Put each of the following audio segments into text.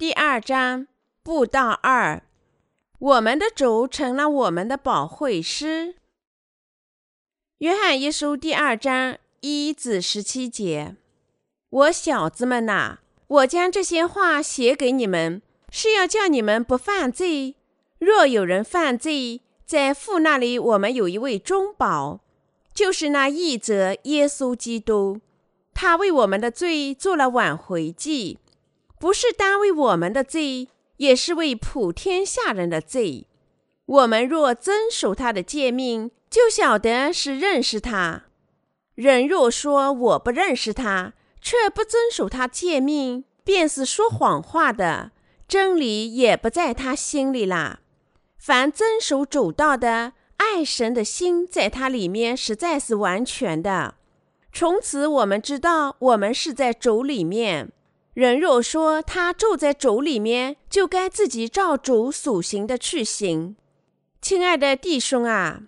第二章布道二，我们的主成了我们的保惠师。约翰一书第二章一至十七节：我小子们呐，我将这些话写给你们，是要叫你们不犯罪。若有人犯罪，在父那里，我们有一位中保，就是那义者耶稣基督，他为我们的罪做了挽回祭。不是单为我们的罪，也是为普天下人的罪。我们若遵守他的诫命，就晓得是认识他。人若说我不认识他，却不遵守他诫命，便是说谎话的，真理也不在他心里啦。凡遵守主道的，爱神的心在他里面实在是完全的。从此我们知道，我们是在主里面。人若说他住在主里面，就该自己照主所行的去行。亲爱的弟兄啊，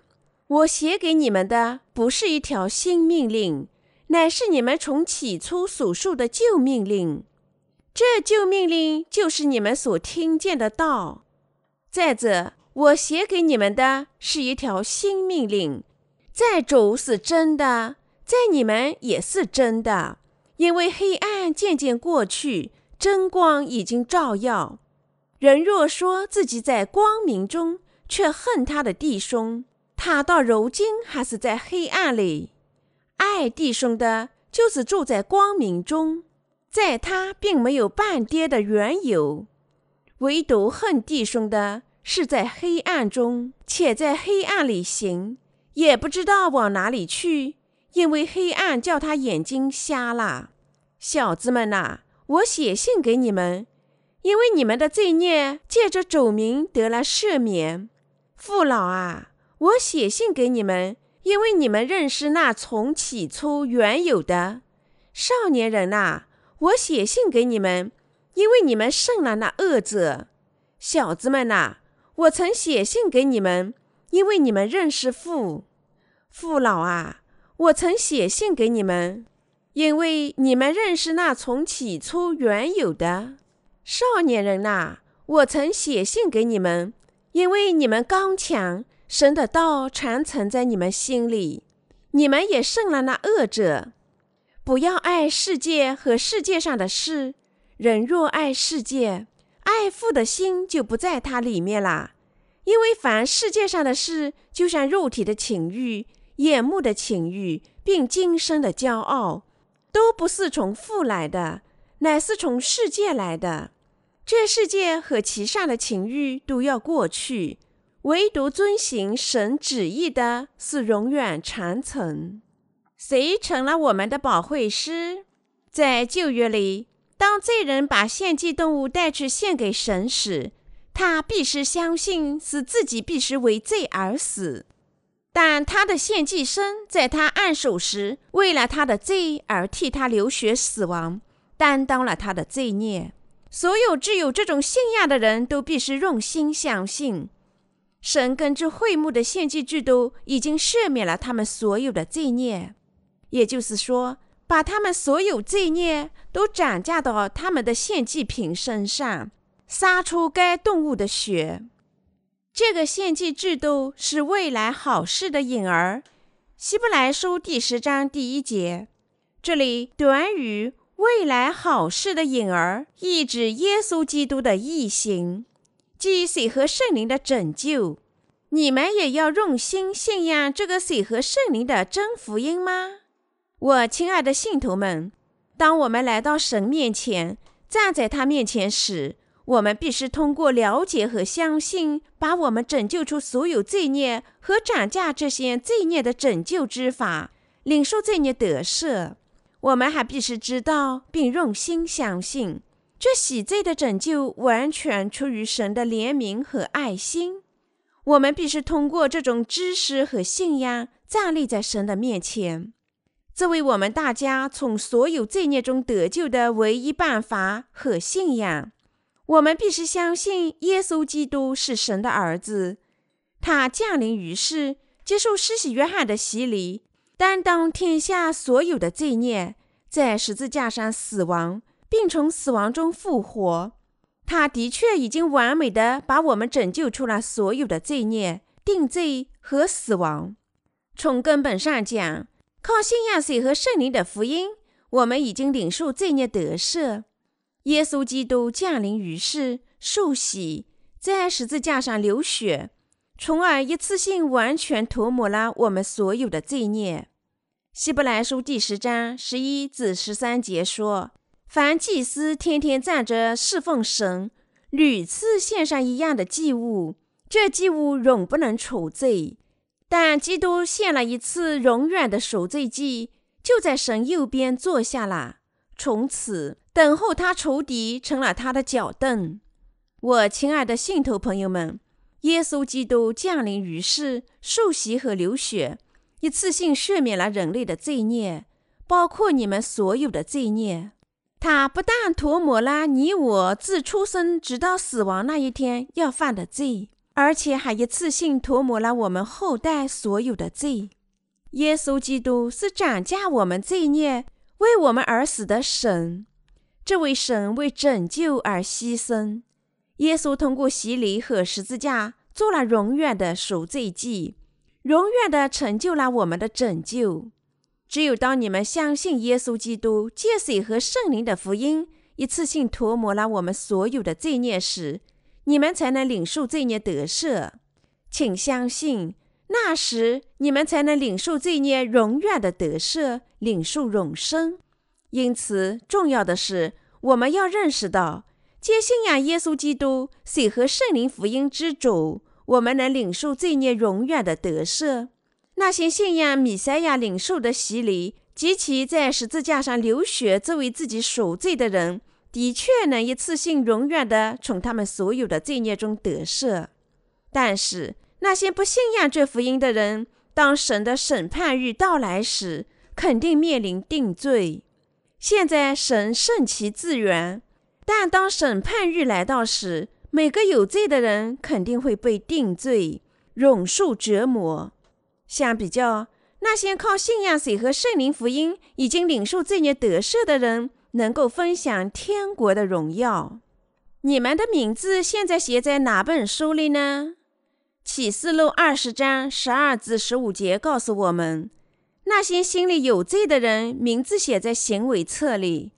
我写给你们的不是一条新命令，乃是你们从起初所述的旧命令。这旧命令就是你们所听见的道。再者，我写给你们的是一条新命令，在主是真的，在你们也是真的。因为黑暗渐渐过去，真光已经照耀。人若说自己在光明中，却恨他的弟兄，他到如今还是在黑暗里。爱弟兄的，就是住在光明中，在他并没有半跌的缘由；唯独恨弟兄的，是在黑暗中，且在黑暗里行，也不知道往哪里去，因为黑暗叫他眼睛瞎了。小子们呐，我写信给你们，因为你们的罪孽借着主名得了赦免。父老啊，我写信给你们，因为你们认识那从起初原有的。少年人呐，我写信给你们，因为你们胜了那恶者。小子们呐，我曾写信给你们，因为你们认识父。父老啊，我曾写信给你们。因为你们认识那从起初原有的少年人呐，我曾写信给你们，因为你们刚强，神的道传承在你们心里，你们也胜了那恶者。不要爱世界和世界上的事，人若爱世界，爱父的心就不在他里面了。因为凡世界上的事，就像肉体的情欲、眼目的情欲，并今生的骄傲。都不是从父来的，乃是从世界来的。这世界和其上的情欲都要过去，唯独遵行神旨意的是永远长存。谁成了我们的保惠师？在旧约里，当罪人把献祭动物带去献给神时，他必是相信是自己必须为罪而死。但他的献祭生在他按手时，为了他的罪而替他流血死亡，担当了他的罪孽。所有具有这种信仰的人都必须用心相信，神根据会幕的献祭制度已经赦免了他们所有的罪孽，也就是说，把他们所有罪孽都转嫁到他们的献祭品身上，杀出该动物的血。这个献祭制度是未来好事的引儿，《希伯来书》第十章第一节。这里短语“未来好事的引儿”意指耶稣基督的义行，即水和圣灵的拯救。你们也要用心信仰这个水和圣灵的真福音吗？我亲爱的信徒们，当我们来到神面前，站在他面前时，我们必须通过了解和相信，把我们拯救出所有罪孽和涨价这些罪孽的拯救之法，领受罪孽得赦。我们还必须知道并用心相信，这洗罪的拯救完全出于神的怜悯和爱心。我们必须通过这种知识和信仰，站立在神的面前，这为我们大家从所有罪孽中得救的唯一办法和信仰。我们必须相信耶稣基督是神的儿子，他降临于世，接受施洗约翰的洗礼，担当天下所有的罪孽，在十字架上死亡，并从死亡中复活。他的确已经完美的把我们拯救出了所有的罪孽、定罪和死亡。从根本上讲，靠信仰水和圣灵的福音，我们已经领受罪孽得赦。耶稣基督降临于世，受洗，在十字架上流血，从而一次性完全涂抹了我们所有的罪孽。希伯来书第十章十一至十三节说。凡祭司天天站着侍奉神，屡次献上一样的祭物，这祭物永不能除罪。但基督献了一次永远的赎罪祭，就在神右边坐下了，从此等候他仇敌成了他的脚凳。我亲爱的信徒朋友们，耶稣基督降临于世，受洗和流血，一次性赦免了人类的罪孽，包括你们所有的罪孽。他不但涂抹了你我自出生直到死亡那一天要犯的罪，而且还一次性涂抹了我们后代所有的罪。耶稣基督是斩价我们罪孽、为我们而死的神。这位神为拯救而牺牲。耶稣通过洗礼和十字架做了永远的赎罪祭，永远的成就了我们的拯救。只有当你们相信耶稣基督借水和圣灵的福音，一次性涂抹了我们所有的罪孽时，你们才能领受罪孽得赦。请相信，那时你们才能领受罪孽永远的得赦，领受永生。因此，重要的是，我们要认识到，借信仰耶稣基督水和圣灵福音之主，我们能领受罪孽永远的得赦。那些信仰米赛亚领受的洗礼及其在十字架上流血作为自己赎罪的人，的确能一次性永远的从他们所有的罪孽中得赦。但是那些不信仰这福音的人，当神的审判日到来时，肯定面临定罪。现在神顺其自然，但当审判日来到时，每个有罪的人肯定会被定罪，永受折磨。相比较，那些靠信仰水和圣灵福音已经领受罪孽得赦的人，能够分享天国的荣耀。你们的名字现在写在哪本书里呢？启示录二十章十二至十五节告诉我们，那些心里有罪的人名字写在行为册里，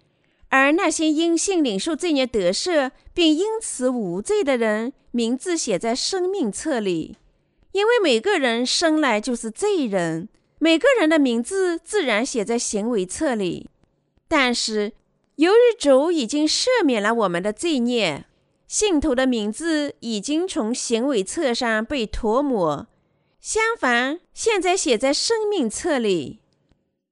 而那些因信领受罪孽得赦并因此无罪的人名字写在生命册里。因为每个人生来就是罪人，每个人的名字自然写在行为册里。但是，由于主已经赦免了我们的罪孽，信徒的名字已经从行为册上被涂抹。相反，现在写在生命册里。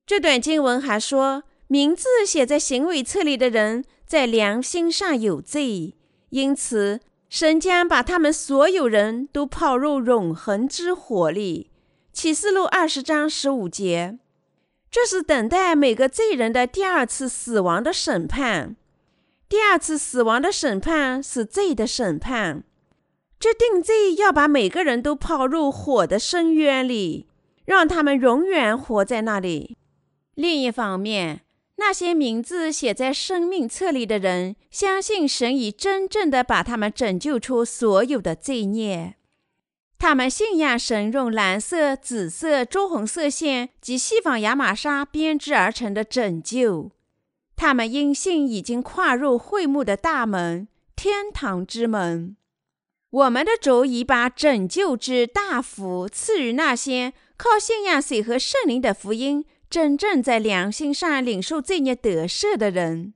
这段经文还说，名字写在行为册里的人在良心上有罪，因此。神将把他们所有人都抛入永恒之火里。启示录二十章十五节，这是等待每个罪人的第二次死亡的审判。第二次死亡的审判是罪的审判，这定罪要把每个人都抛入火的深渊里，让他们永远活在那里。另一方面，那些名字写在生命册里的人，相信神已真正的把他们拯救出所有的罪孽。他们信仰神用蓝色、紫色、朱红色线及西方亚麻纱编织而成的拯救。他们因信已经跨入会幕的大门——天堂之门。我们的主已把拯救之大福赐予那些靠信仰水和圣灵的福音。真正在良心上领受罪孽得赦的人，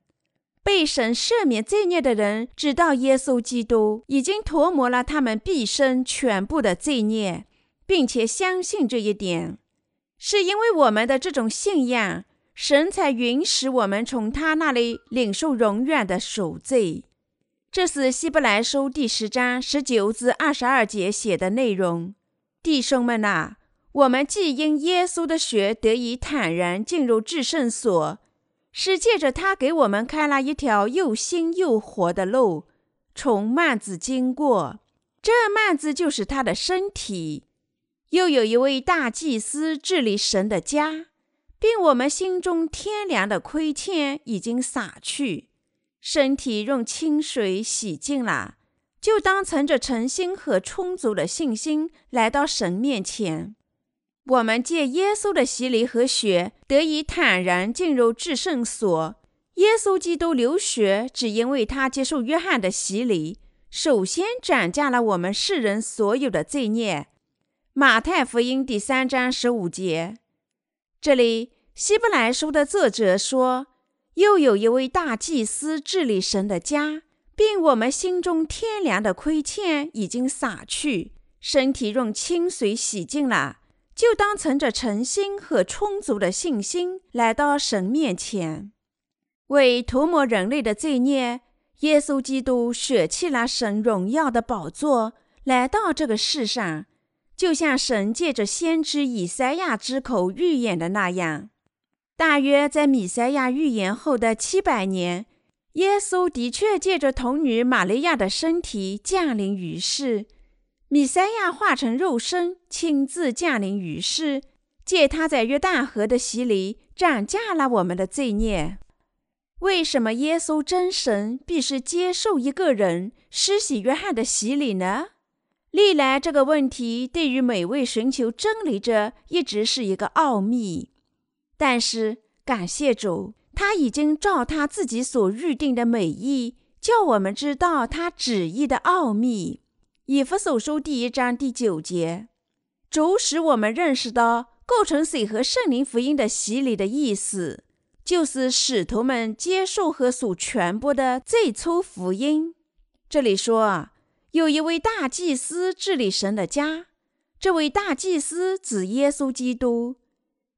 被神赦免罪孽的人，知道耶稣基督已经涂抹了他们毕生全部的罪孽，并且相信这一点，是因为我们的这种信仰，神才允许我们从他那里领受永远的赎罪。这是希伯来书第十章十九至二十二节写的内容，弟兄们呐。我们既因耶稣的血得以坦然进入至圣所，是借着他给我们开了一条又新又活的路，从幔子经过。这幔子就是他的身体。又有一位大祭司治理神的家，并我们心中天良的亏欠已经洒去。身体用清水洗净了，就当存着诚心和充足的信心来到神面前。我们借耶稣的洗礼和血，得以坦然进入至圣所。耶稣基督流血，只因为他接受约翰的洗礼，首先斩价了我们世人所有的罪孽。马太福音第三章十五节，这里希伯来书的作者说，又有一位大祭司治理神的家，并我们心中天良的亏欠已经洒去，身体用清水洗净了，就当存着诚心和充足的信心来到神面前。为涂抹人类的罪孽，耶稣基督舍弃了神荣耀的宝座，来到这个世上，就像神借着先知以赛亚之口预言的那样。大约在米赛亚预言后的七百年，耶稣的确借着童女玛利亚的身体降临于世。米赛亚化成肉身，亲自降临于世，借他在约旦河的洗礼，斩价了我们的罪孽。为什么耶稣真神必须接受一个人施洗约翰的洗礼呢？历来这个问题对于每位寻求真理者一直是一个奥秘。但是感谢主，他已经照他自己所预定的美意，叫我们知道他旨意的奥秘。以弗所书第一章第九节，主使我们认识到构成水和圣灵福音的洗礼的意思。就是使徒们接受和所传播的最初福音。这里说啊，有一位大祭司治理神的家，这位大祭司指耶稣基督。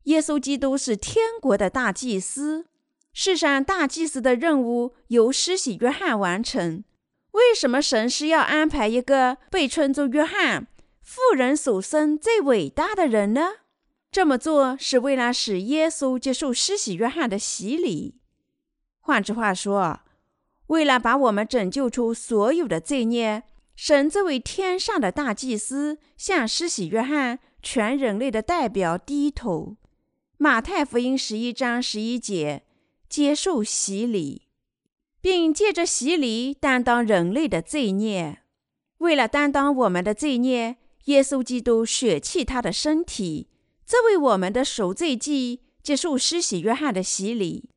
耶稣基督是天国的大祭司。世上大祭司的任务由施洗约翰完成。为什么神是要安排一个被称作约翰、富人所生最伟大的人呢？这么做是为了使耶稣接受施洗约翰的洗礼。换句话说，为了把我们拯救出所有的罪孽，神这位天上的大祭司向施洗约翰全人类的代表低头。马太福音十一章十一节，接受洗礼，并借着洗礼担当人类的罪孽。为了担当我们的罪孽，耶稣基督舍弃他的身体。这为我们的赎罪祭接受施洗约翰的洗礼，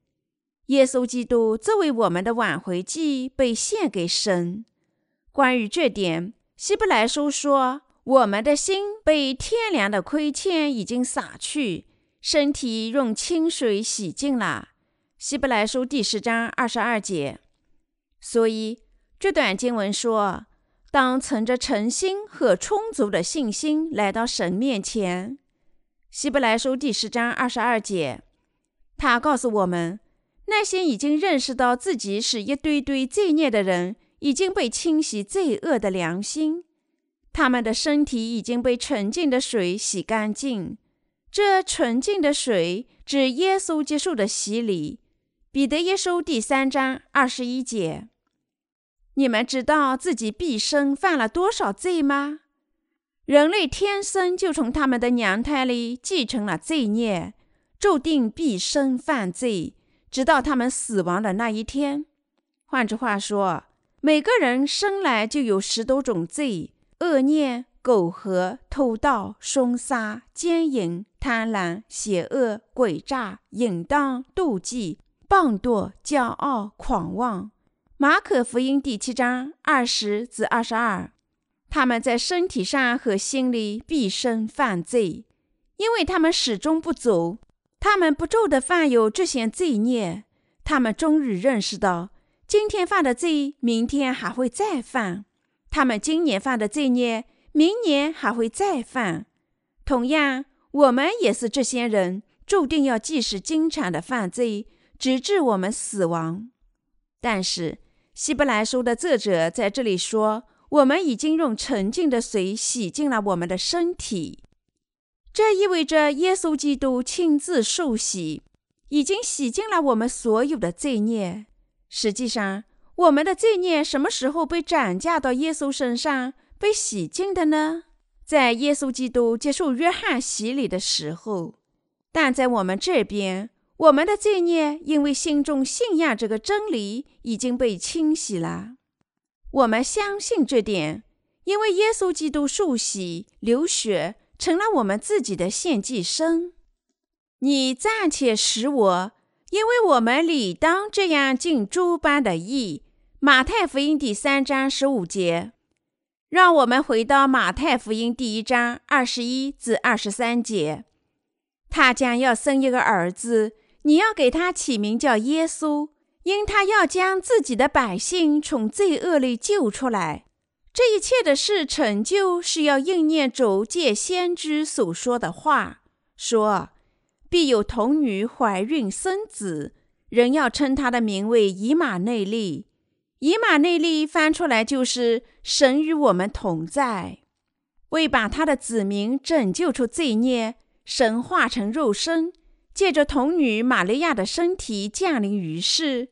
耶稣基督作为我们的挽回祭被献给神。关于这点，希伯来书说：“我们的心被天良的亏欠已经洒去，身体用清水洗净了。”希伯来书第十章二十二节。所以这段经文说：“当存着诚心和充足的信心来到神面前。”希伯来书第十章二十二节，他告诉我们，那些已经认识到自己是一堆堆罪孽的人，已经被清洗罪恶的良心，他们的身体已经被纯净的水洗干净。这纯净的水指耶稣接受的洗礼。彼得一书第三章二十一节，你们知道自己毕生犯了多少罪吗？人类天生就从他们的娘胎里继承了罪孽，注定毕生犯罪，直到他们死亡的那一天。换句话说，每个人生来就有十多种罪：恶念、苟合、偷盗、凶杀、奸淫、贪婪、邪恶、诡诈、淫荡、妒忌、棒惰、骄傲、狂妄。马可福音第七章二十至二十二。他们在身体上和心里毕生犯罪，因为他们始终不走，他们不住的犯有这些罪孽。他们终于认识到，今天犯的罪，明天还会再犯；他们今年犯的罪孽，明年还会再犯。同样，我们也是这些人，注定要继续经常的犯罪，直至我们死亡。但是，希伯来书的作者在这里说。我们已经用纯净的水洗净了我们的身体，这意味着耶稣基督亲自受洗，已经洗净了我们所有的罪孽。实际上，我们的罪孽什么时候被转嫁到耶稣身上被洗净的呢？在耶稣基督接受约翰洗礼的时候。但在我们这边，我们的罪孽因为心中信仰这个真理，已经被清洗了。我们相信这点，因为耶稣基督受洗流血，成了我们自己的献祭生。你暂且使我，因为我们理当这样尽诸般的义。马太福音第三章十五节。让我们回到马太福音第一章二十一至二十三节。他将要生一个儿子，你要给他起名叫耶稣，因他要将自己的百姓从罪恶里救出来。这一切的事成就，是要应验主借先知所说的话，说必有童女怀孕生子，人要称他的名为以马内利。以马内利翻出来就是神与我们同在，为把他的子民拯救出罪孽，神化成肉身，借着童女玛利亚的身体降临于世。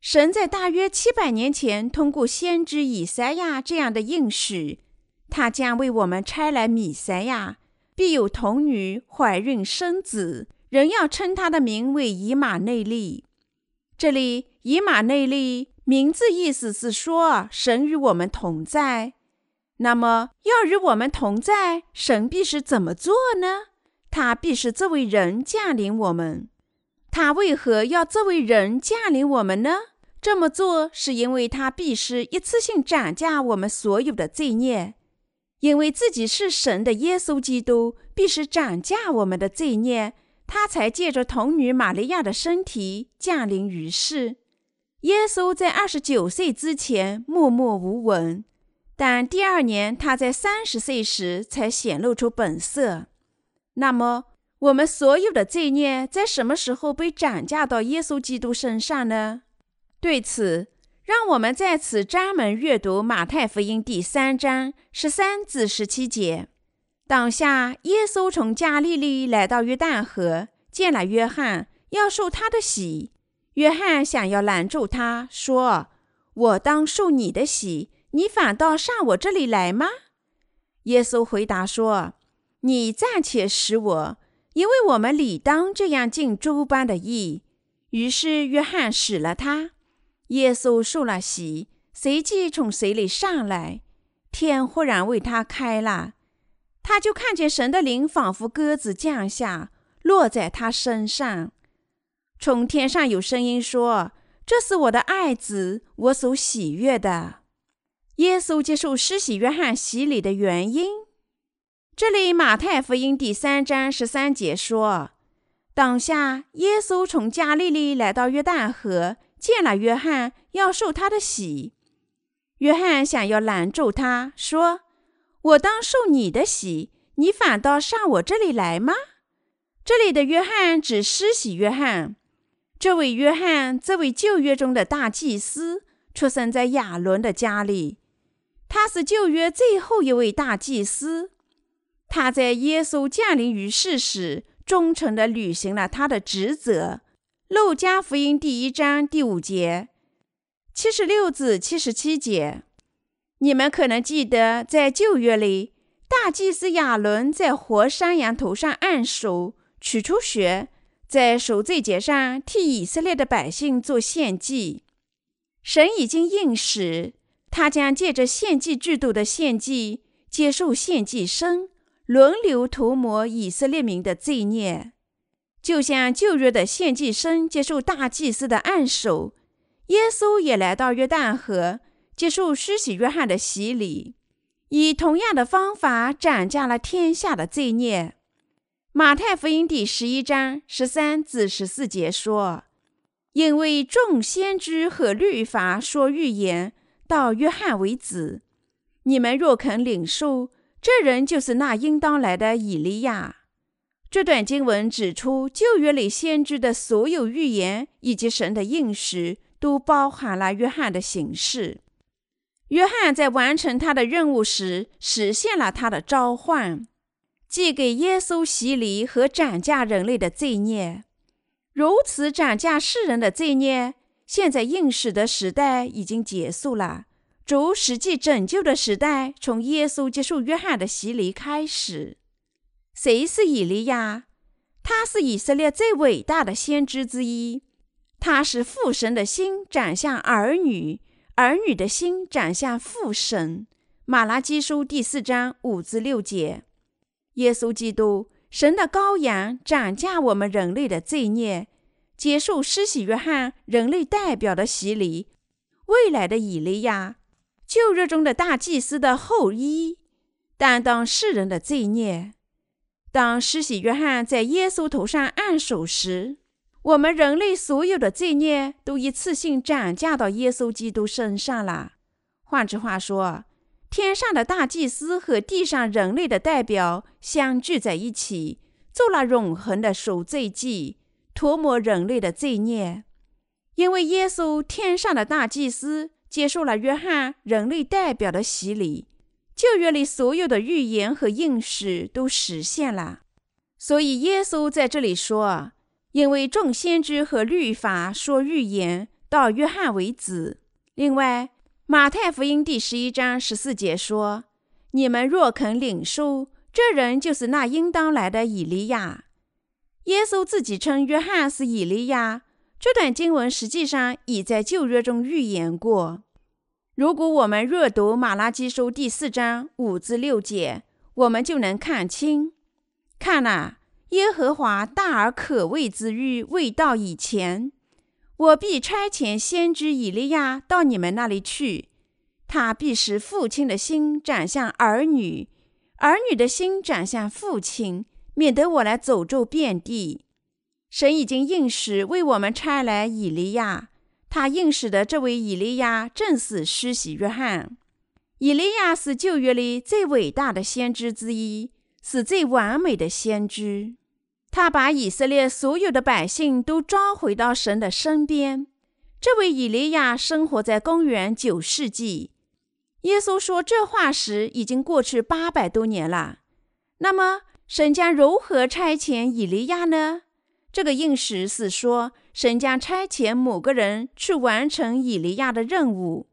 神在大约七百年前通过先知以赛亚这样的应许，他将为我们差来米赛亚，必有童女怀孕生子，人要称他的名为以马内利。这里以马内利。名字意思是说，神与我们同在。那么，要与我们同在，神必是怎么做呢？他必是作为人降临我们。他为何要作为人降临我们呢？这么做是因为他必是一次性斩价我们所有的罪孽，因为自己是神的耶稣基督，必是斩价我们的罪孽，他才借着童女玛利亚的身体降临于世。耶稣在二十九岁之前默默无闻，但第二年他在三十岁时才显露出本色。那么，我们所有的罪孽在什么时候被转嫁到耶稣基督身上呢？对此，让我们在此专门阅读马太福音第三章十三至十七节。当下，耶稣从加利利来到约旦河，见了约翰，要受他的洗。约翰想要拦住他，说：“我当受你的洗，你反倒上我这里来吗？”耶稣回答说：“你暂且使我，因为我们理当这样尽诸般的义。”于是约翰使了他。耶稣受了洗，随即从水里上来，天忽然为他开了，他就看见神的灵仿佛鸽子降下，落在他身上。从天上有声音说：“这是我的爱子，我所喜悦的。”耶稣接受施洗约翰洗礼的原因，这里马太福音第三章十三节说：“当下耶稣从加利利来到约旦河，见了约翰，要受他的洗。约翰想要拦住他，说：‘我当受你的洗，你反倒上我这里来吗？’这里的约翰指施洗约翰。”这位约翰，这位旧约中的大祭司，出生在亚伦的家里。他是旧约最后一位大祭司。他在耶稣降临于世时，忠诚地履行了他的职责。路加福音第一章第五节，七十六至七十七节。你们可能记得，在旧约里，大祭司亚伦在活山羊头上按手，取出血。在赎罪节上替以色列的百姓做献祭，神已经应许，他将借着献祭制度的献祭，接受献祭生，轮流涂抹以色列民的罪孽，就像旧约的献祭生接受大祭司的按手，耶稣也来到约旦河，接受施洗约翰的洗礼，以同样的方法斩下了天下的罪孽。马太福音第十一章十三至十四节说：“因为众先知和律法说预言到约翰为止，你们若肯领受，这人就是那应当来的以利亚。”这段经文指出，旧约里先知的所有预言以及神的应许，都包含了约翰的形式。约翰在完成他的任务时，实现了他的召唤。寄给耶稣洗礼和斩价人类的罪孽，如此斩价世人的罪孽。现在应许的时代已经结束了，主实际拯救的时代从耶稣接受约翰的洗礼开始。谁是以利亚？他是以色列最伟大的先知之一。他是父神的心转向儿女，儿女的心转向父神。马拉基书第四章五至六节。耶稣基督，神的羔羊，斩价我们人类的罪孽，接受施洗约翰人类代表的洗礼，未来的以利亚，旧约中的大祭司的后裔，担当世人的罪孽。当施洗约翰在耶稣头上按手时，我们人类所有的罪孽都一次性涨价到耶稣基督身上了。换句话说，天上的大祭司和地上人类的代表相聚在一起，做了永恒的赎罪祭，涂抹人类的罪孽。因为耶稣天上的大祭司接受了约翰人类代表的洗礼，旧约里所有的预言和应许都实现了。所以耶稣在这里说。因为众先知和律法说预言到约翰为止。另外，马太福音第十一章十四节说：“你们若肯领受，这人就是那应当来的以利亚。”耶稣自己称约翰是以利亚。这段经文实际上已在旧约中预言过。如果我们阅读马拉基书第四章五至六节，我们就能看清。看呐！耶和华大而可畏之日未到以前，我必差遣先知以利亚到你们那里去。他必使父亲的心转向儿女，儿女的心转向父亲，免得我来诅咒遍地。神已经应许为我们差来以利亚，他应许的这位以利亚正是施洗约翰。以利亚是旧约里最伟大的先知之一，是最完美的先知。他把以色列所有的百姓都召回到神的身边。这位以利亚生活在公元九世纪。耶稣说这话时，已经过去八百多年了。那么，神将如何差遣以利亚呢？这个应许是说，神将差遣某个人去完成以利亚的任务。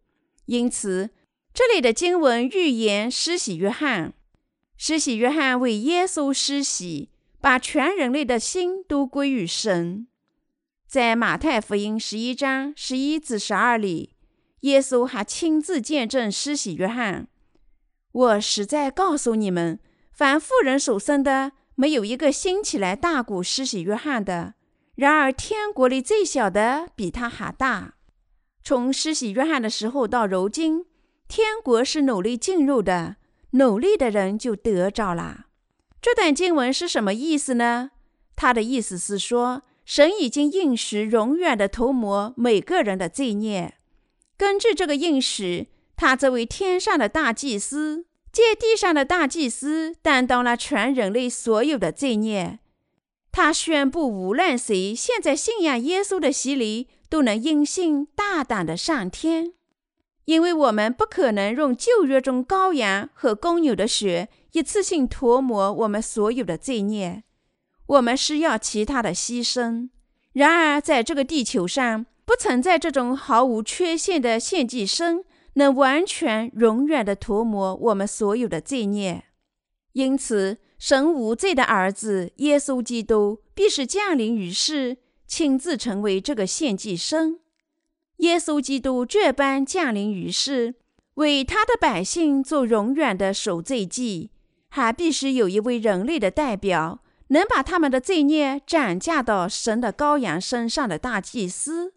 因此，这里的经文预言施洗约翰。施洗约翰为耶稣施洗。把全人类的心都归于神。在马太福音十一章十一至十二里，耶稣还亲自见证施洗约翰：“我实在告诉你们，凡妇人所生的，没有一个兴起来大过施洗约翰的。然而天国里最小的比他还大。从施洗约翰的时候到如今，天国是努力进入的，努力的人就得着了。”这段经文是什么意思呢？他的意思是说，神已经应许永远的涂抹每个人的罪孽。根据这个应许，他这位天上的大祭司借地上的大祭司担当了全人类所有的罪孽。他宣布，无论谁现在信仰耶稣的洗礼，都能因信大胆的上天，因为我们不可能用旧约中羔羊和公牛的血。一次性涂抹我们所有的罪孽，我们需要其他的牺牲。然而，在这个地球上，不存在这种毫无缺陷的献祭生，能完全、永远的涂抹我们所有的罪孽。因此，神无罪的儿子耶稣基督必是降临于世，亲自成为这个献祭生。耶稣基督这般降临于世，为他的百姓做永远的赎罪祭。还必须有一位人类的代表，能把他们的罪孽转嫁到神的羔羊身上的大祭司。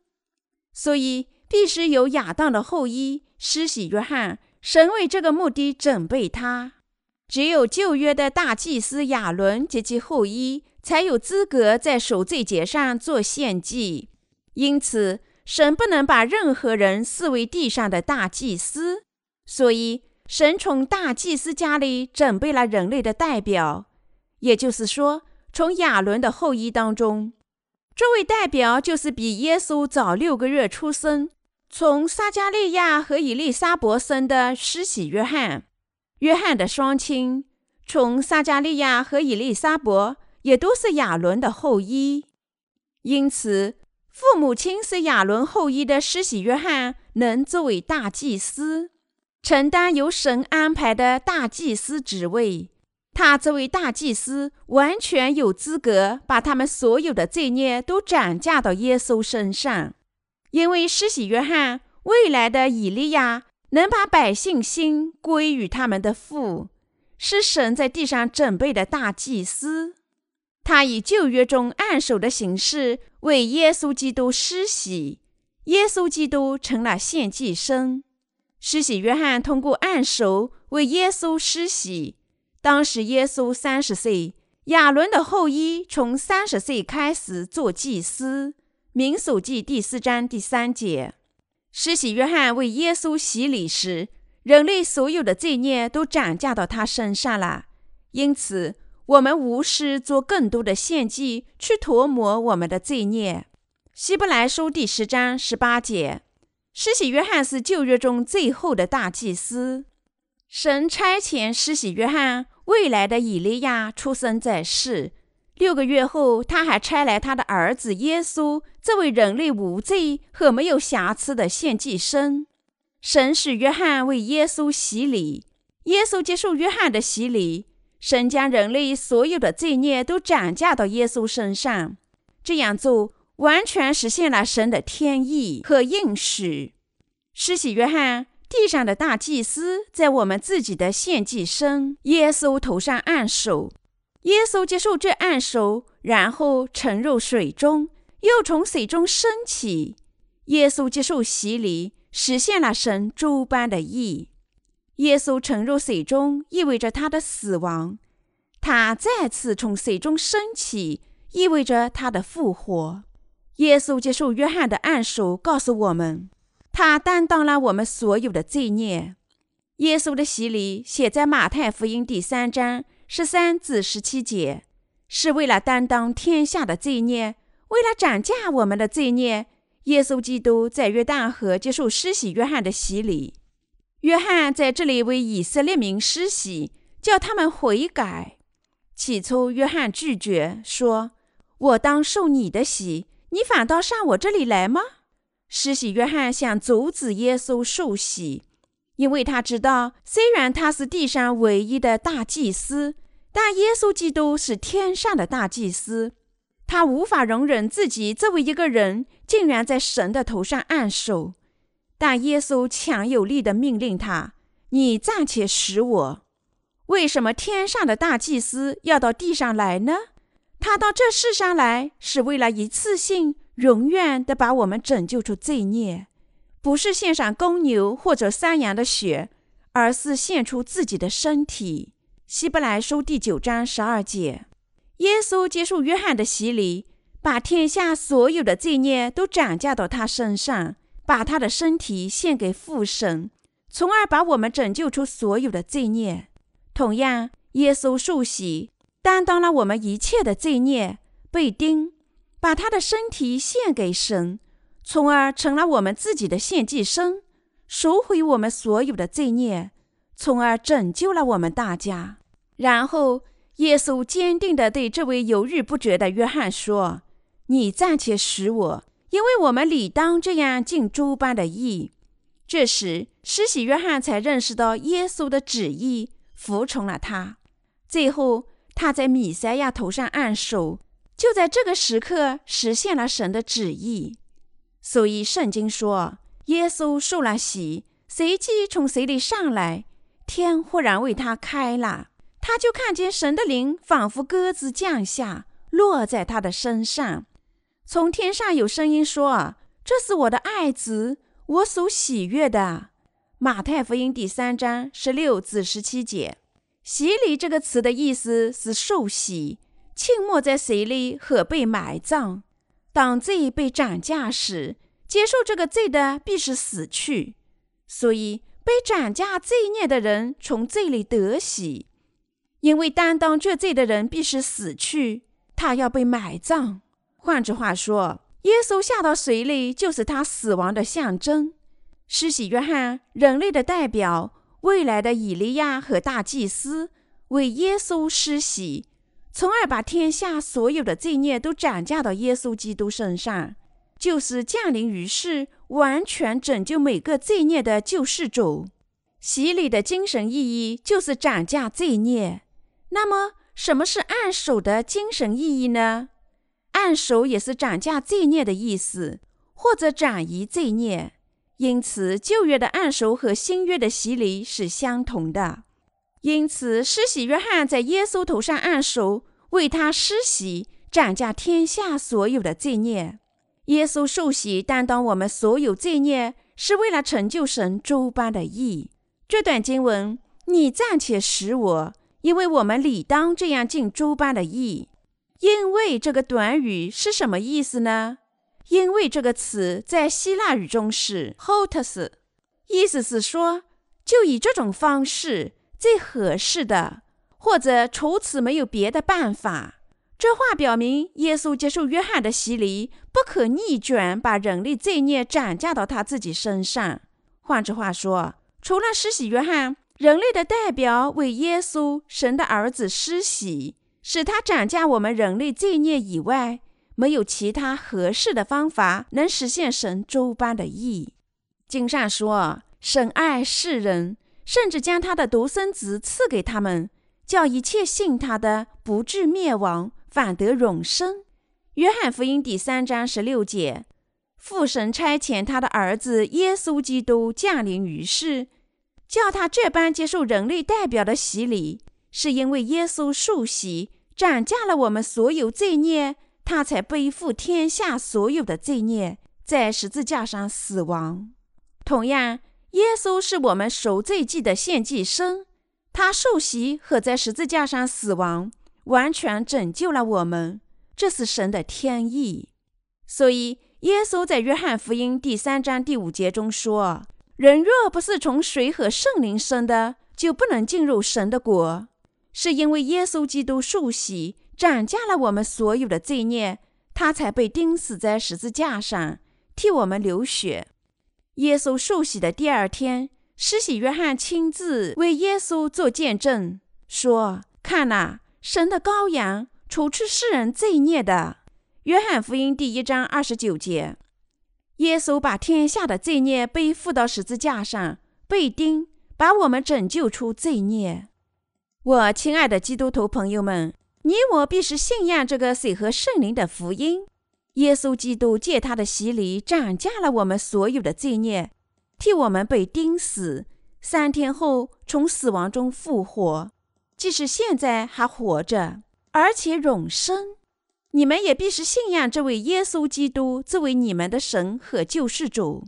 所以，必须有亚当的后裔施洗约翰。神为这个目的准备他。只有旧约的大祭司亚伦及其后裔才有资格在赎罪节上做献祭。因此，神不能把任何人视为地上的大祭司。所以。神从大祭司家里准备了人类的代表，也就是说，从亚伦的后裔当中，这位代表就是比耶稣早六个月出生，从撒加利亚和以利沙伯生的施洗约翰。约翰的双亲从撒加利亚和以利沙伯也都是亚伦的后裔，因此，父母亲是亚伦后裔的施洗约翰能作为大祭司。承担由神安排的大祭司职位，他作为大祭司完全有资格把他们所有的罪孽都转嫁到耶稣身上，因为施洗约翰未来的以利亚能把百姓心归于他们的父，是神在地上准备的大祭司。他以旧约中按手的形式为耶稣基督施洗，耶稣基督成了献祭生。施洗约翰通过按手为耶稣施洗。当时耶稣三十岁，亚伦的后裔从三十岁开始做祭司。民数记第四章第三节，施洗约翰为耶稣洗礼时，人类所有的罪孽都转嫁到他身上了。因此，我们无需做更多的献祭去涂抹我们的罪孽。希伯来书第十章十八节，施洗约翰是旧约中最后的大祭司。神差遣施洗约翰，未来的以利亚出生在世。六个月后，他还差来他的儿子耶稣，这位人类无罪和没有瑕疵的献祭生。神使约翰为耶稣洗礼，耶稣接受约翰的洗礼。神将人类所有的罪孽都转嫁到耶稣身上。这样做完全实现了神的天意和应许。施洗约翰。地上的大祭司在我们自己的献祭生耶稣头上按手，耶稣接受这按手，然后沉入水中，又从水中升起。耶稣接受洗礼，实现了神诸般的意。耶稣沉入水中，意味着他的死亡；他再次从水中升起，意味着他的复活。耶稣接受约翰的按手，告诉我们。他担当了我们所有的罪孽。耶稣的洗礼写在马太福音第三章十三至十七节，是为了担当天下的罪孽，为了斩价我们的罪孽。耶稣基督在约旦河接受施洗约翰的洗礼。约翰在这里为以色列民施洗，叫他们悔改。起初，约翰拒绝说：“我当受你的洗，你反倒上我这里来吗？”施洗约翰想阻止耶稣受洗，因为他知道，虽然他是地上唯一的大祭司，但耶稣基督是天上的大祭司，他无法容忍自己作为一个人竟然在神的头上按手。但耶稣强有力地命令他：“你暂且使我。”为什么天上的大祭司要到地上来呢？他到这世上来是为了一次性。永远的把我们拯救出罪孽，不是献上公牛或者山羊的血，而是献出自己的身体。希伯来书第九章十二节，耶稣接受约翰的洗礼，把天下所有的罪孽都转嫁到他身上，把他的身体献给父神，从而把我们拯救出所有的罪孽。同样，耶稣受洗，担当了我们一切的罪孽，被钉。把他的身体献给神，从而成了我们自己的献祭生，赎回我们所有的罪孽，从而拯救了我们大家。然后，耶稣坚定地对这位犹豫不决的约翰说：“你暂且使我，因为我们理当这样尽诸般的义。”这时，施洗约翰才认识到耶稣的旨意，服从了他。最后，他在米赛亚头上按手。就在这个时刻实现了神的旨意，所以圣经说，耶稣受了洗，随即从水里上来，天忽然为他开了，他就看见神的灵仿佛鸽子降下，落在他的身上。从天上有声音说：“这是我的爱子，我所喜悦的。”马太福音第三章十六至十七节。洗礼这个词的意思是受洗。浸没在水里和被埋葬。当罪被斩价时，接受这个罪的必是死去。所以，被斩价罪孽的人从罪里得喜，因为担当这罪的人必是死去，他要被埋葬。换句话说，耶稣下到水里就是他死亡的象征。施洗约翰，人类的代表，未来的以利亚和大祭司，为耶稣施洗。从而把天下所有的罪孽都转嫁到耶稣基督身上，就是降临于世，完全拯救每个罪孽的救世主。洗礼的精神意义就是转嫁罪孽。那么，什么是按手的精神意义呢？按手也是斩价罪孽的意思，或者转移罪孽。因此，旧约的按手和新约的洗礼是相同的。因此，施洗约翰在耶稣头上按手，为他施洗，斩下天下所有的罪孽。耶稣受洗，担当我们所有罪孽，是为了成就神诸般的义。这段经文，你暂且使我。因为我们理当这样尽诸般的义。因为这个短语是什么意思呢？因为这个词在希腊语中是 hotos，意思是说，就以这种方式最合适的，或者除此没有别的办法。这话表明，耶稣接受约翰的洗礼，不可逆转，把人类罪孽转嫁到他自己身上。换句话说，除了施洗约翰。人类的代表为耶稣，神的儿子施洗，使他斩价我们人类罪孽以外，没有其他合适的方法能实现神诸般的义。经上说，神爱世人，甚至将他的独生子赐给他们，叫一切信他的不至灭亡，反得永生。约翰福音第三章十六节，父神差遣他的儿子耶稣基督降临于世。叫他这般接受人类代表的洗礼，是因为耶稣受洗斩价了我们所有罪孽，他才背负天下所有的罪孽，在十字架上死亡。同样，耶稣是我们赎罪祭的献祭生，他受洗和在十字架上死亡，完全拯救了我们，这是神的天意。所以，耶稣在约翰福音第三章第五节中说。人若不是从水和圣灵生的，就不能进入神的国。是因为耶稣基督受洗，斩价了我们所有的罪孽，他才被钉死在十字架上，替我们流血。耶稣受洗的第二天，施洗约翰亲自为耶稣做见证，说：“看呐，神的羔羊，除去世人罪孽的。”约翰福音第一章二十九节。耶稣把天下的罪孽背负到十字架上，被钉，把我们拯救出罪孽。我亲爱的基督徒朋友们，你我必是信仰这个水和圣灵的福音。耶稣基督借他的洗礼斩价了我们所有的罪孽，替我们被钉死，三天后从死亡中复活，即使现在还活着，而且永生。你们也必是信仰这位耶稣基督作为你们的神和救世主。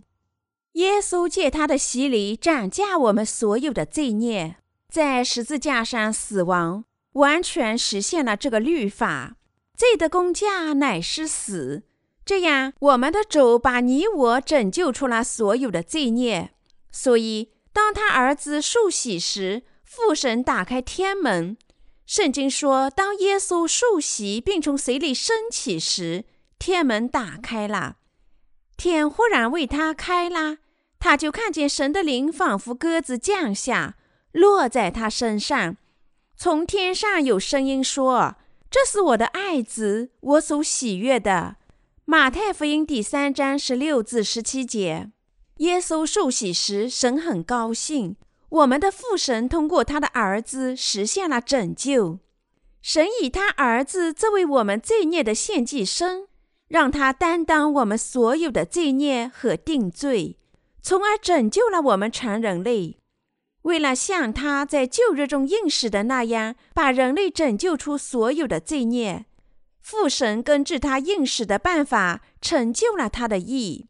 耶稣借他的洗礼斩价我们所有的罪孽，在十字架上死亡，完全实现了这个律法。罪的工价乃是死。这样，我们的主把你我拯救出了所有的罪孽。所以，当他儿子受洗时，父神打开天门。圣经说，当耶稣受洗并从水里升起时，天门打开了，天忽然为他开了，他就看见神的灵仿佛鸽子降下，落在他身上。从天上有声音说：“这是我的爱子，我所喜悦的。”马太福音第三章十六至十七节。耶稣受洗时，神很高兴。我们的父神通过他的儿子实现了拯救。神以他儿子作为我们罪孽的献祭生，让他担当我们所有的罪孽和定罪，从而拯救了我们全人类。为了像他在旧日中应许的那样，把人类拯救出所有的罪孽，父神根据他应许的办法成就了他的意。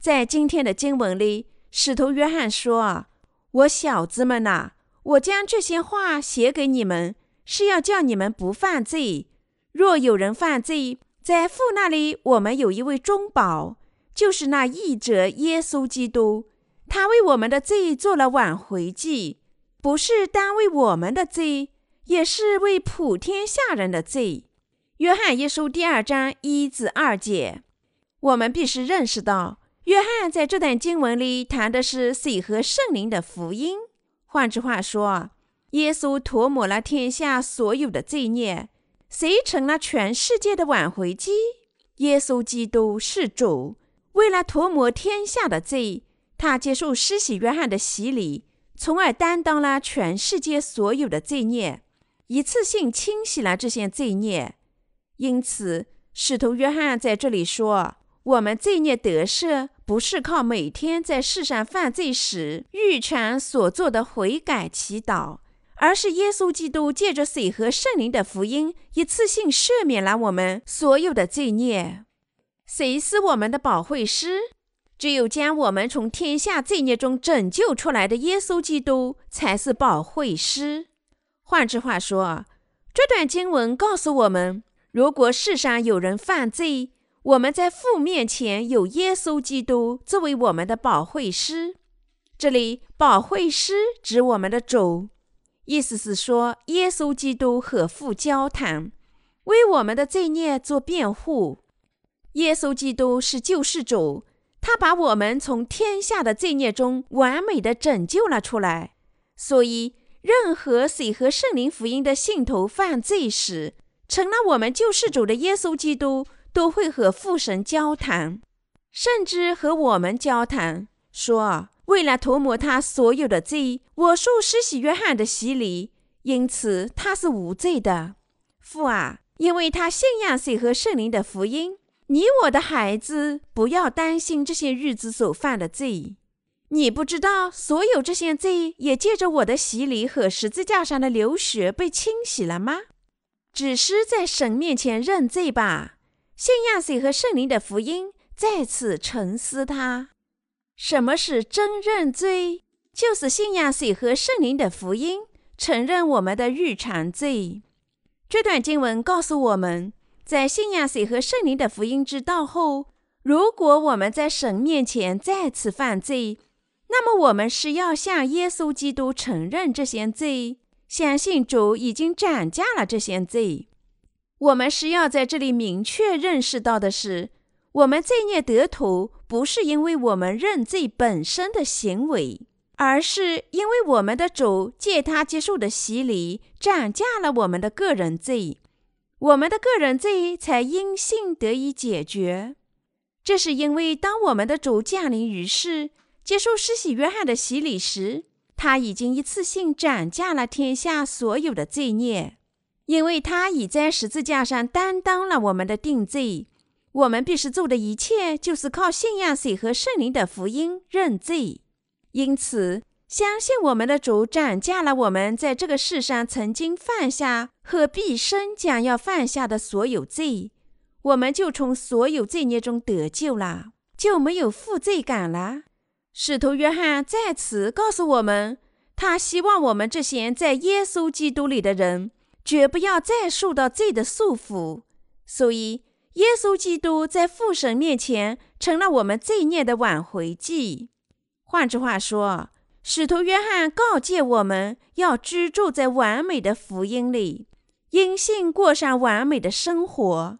在今天的经文里，使徒约翰说。我小子们呐，我将这些话写给你们，是要叫你们不犯罪。若有人犯罪，在父那里，我们有一位中保，就是那义者耶稣基督。他为我们的罪做了挽回祭，不是单为我们的罪，也是为普天下人的罪。约翰一书第二章一至二节，我们必须认识到。约翰在这段经文里谈的是水和圣灵的福音。换句话说，耶稣涂抹了天下所有的罪孽，谁成了全世界的挽回机？耶稣基督是主，为了涂抹天下的罪，他接受施洗约翰的洗礼，从而担当了全世界所有的罪孽。一次性清洗了这些罪孽。因此，使徒约翰在这里说：“我们罪孽得赦，不是靠每天在世上犯罪时预传所做的悔改祈祷，而是耶稣基督借着水和圣灵的福音，一次性赦免了我们所有的罪孽。谁是我们的保惠师？只有将我们从天下罪孽中拯救出来的耶稣基督才是保惠师。换句话说，这段经文告诉我们。”如果世上有人犯罪，我们在父面前有耶稣基督作为我们的保惠师。这里“保惠师”指我们的主，意思是说，耶稣基督和父交谈，为我们的罪孽做辩护。耶稣基督是救世主，他把我们从天下的罪孽中完美的拯救了出来。所以，任何水和圣灵福音的信徒犯罪时，成了我们救世主的耶稣基督都会和父神交谈，甚至和我们交谈，说：“为了涂抹他所有的罪，我受施洗约翰的洗礼，因此他是无罪的。”父啊，因为他信仰谁和圣灵的福音，你我的孩子不要担心这些日子所犯的罪。你不知道，所有这些罪也借着我的洗礼和十字架上的流血被清洗了吗？只是在神面前认罪吧，信仰谁和圣灵的福音，再次沉思他。什么是真认罪？就是信仰谁和圣灵的福音，承认我们的日常罪。这段经文告诉我们，在信仰谁和圣灵的福音之道后，如果我们在神面前再次犯罪，那么我们是要向耶稣基督承认这些罪。相信主已经斩价了这些罪。我们是要在这里明确认识到的是，我们罪孽得土，不是因为我们认罪本身的行为，而是因为我们的主借他接受的洗礼斩价了我们的个人罪，我们的个人罪才因信得以解决。这是因为当我们的主降临于世，接受施洗约翰的洗礼时。他已经一次性斩价了天下所有的罪孽，因为他已在十字架上担当了我们的定罪。我们必须做的一切，就是靠信仰水和圣灵的福音认罪。因此，相信我们的主斩价了我们在这个世上曾经犯下和毕生将要犯下的所有罪，我们就从所有罪孽中得救了，就没有负罪感了。使徒约翰在此告诉我们，他希望我们这些在耶稣基督里的人，绝不要再受到罪的束缚。所以，耶稣基督在父神面前成了我们罪孽的挽回祭。换句话说，使徒约翰告诫我们要居住在完美的福音里，因信过上完美的生活。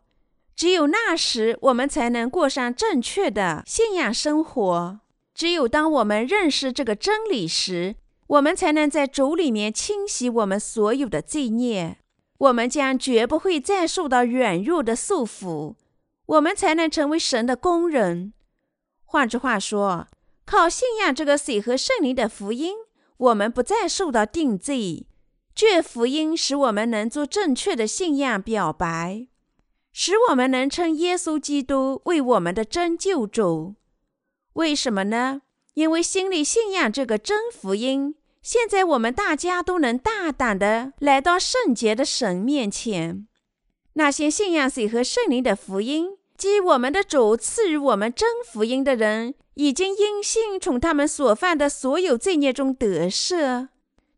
只有那时，我们才能过上正确的信仰生活。只有当我们认识这个真理时，我们才能在主里面清洗我们所有的罪孽。我们将绝不会再受到软弱的束缚，我们才能成为神的工人。换句话说，靠信仰这个水和圣灵的福音，我们不再受到定罪。这福音使我们能做正确的信仰表白，使我们能称耶稣基督为我们的真救主。为什么呢？因为心里信仰这个真福音，现在我们大家都能大胆的来到圣洁的神面前。那些信仰水和圣灵的福音，即我们的主赐予我们真福音的人，已经因信从他们所犯的所有罪孽中得赦。